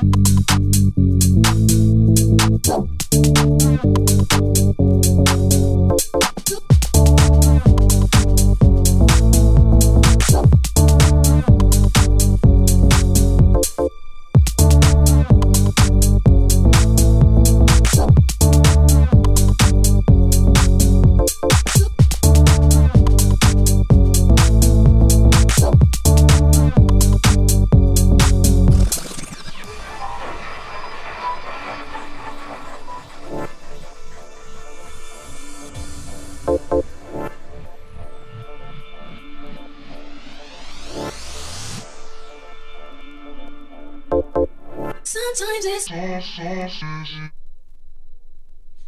Sometimes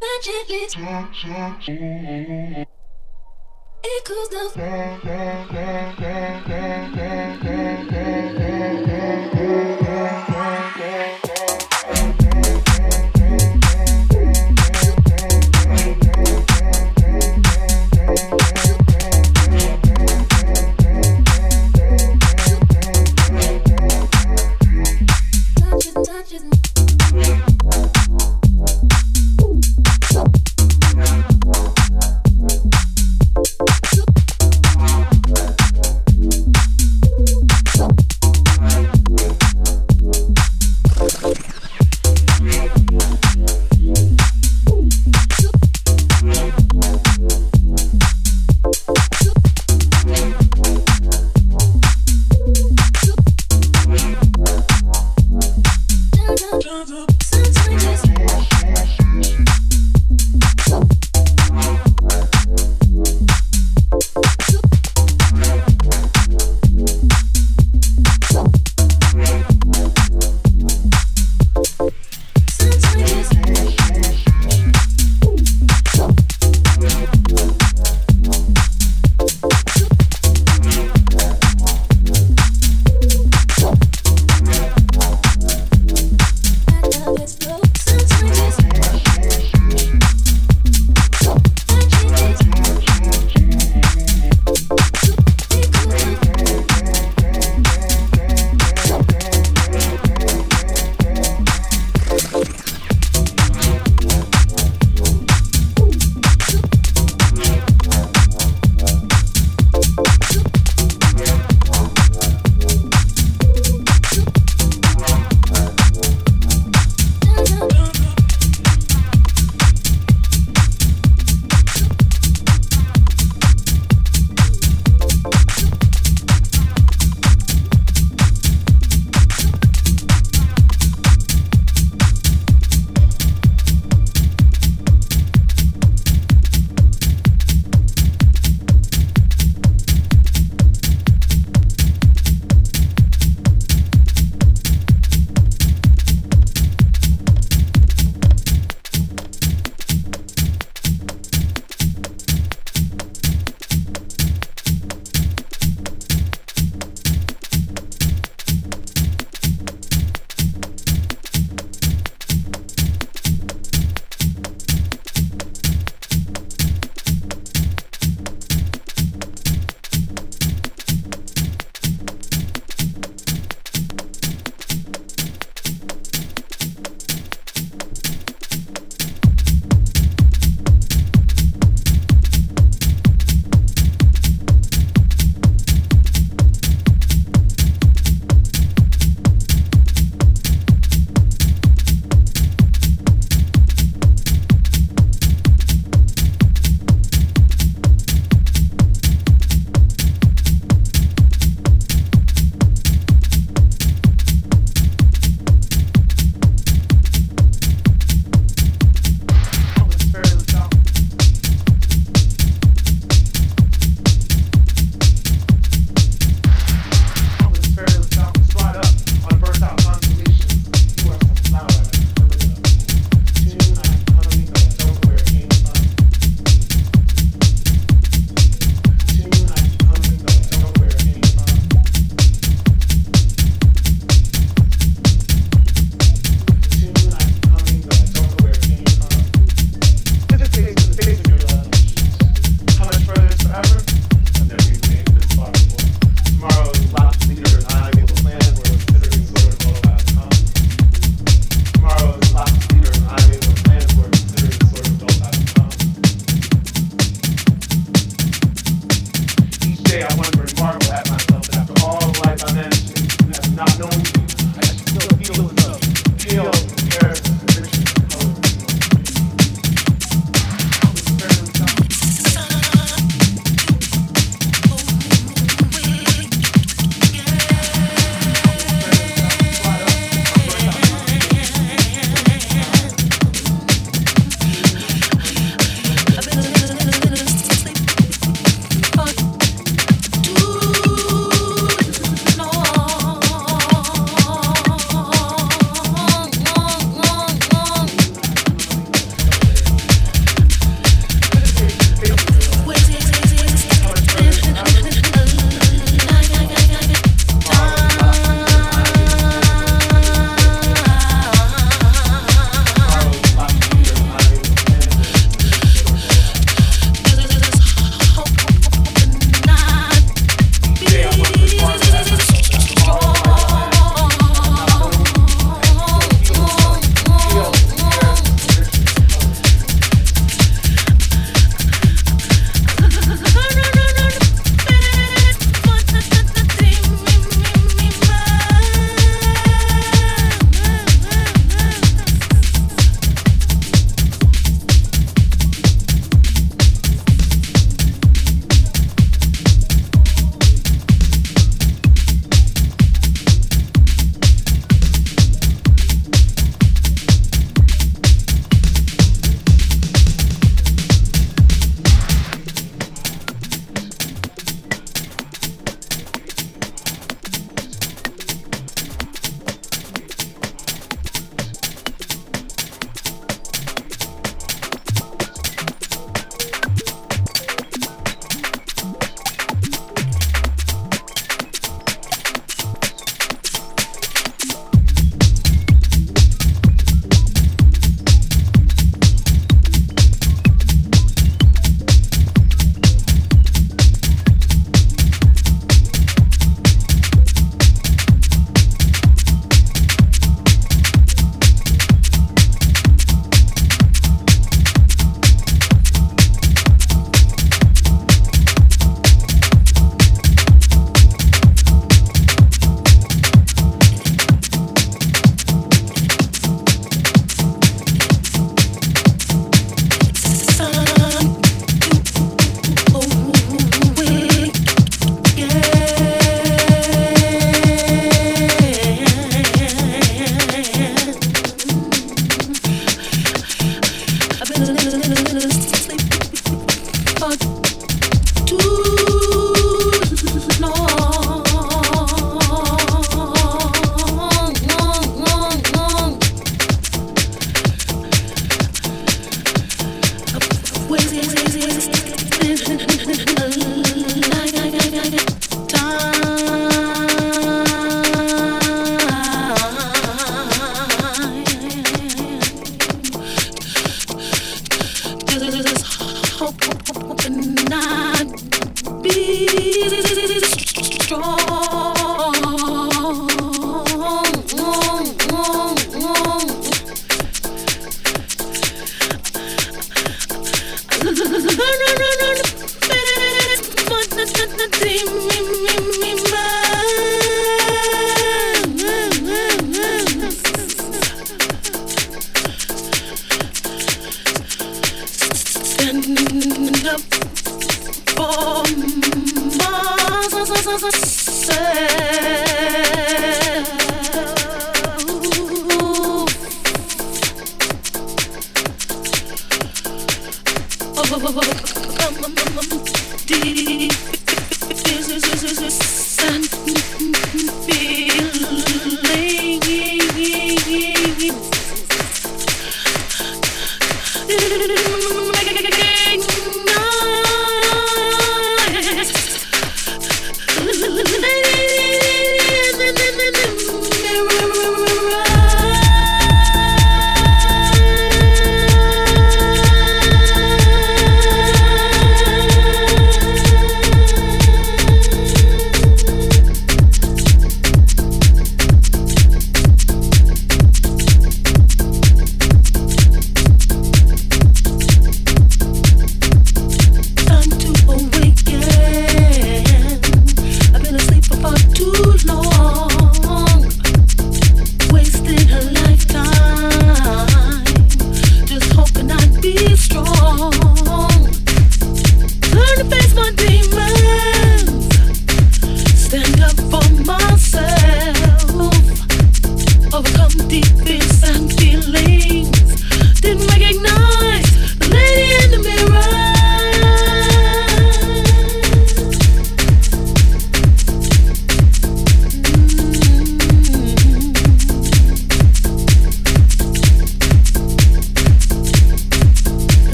magically it cools touches,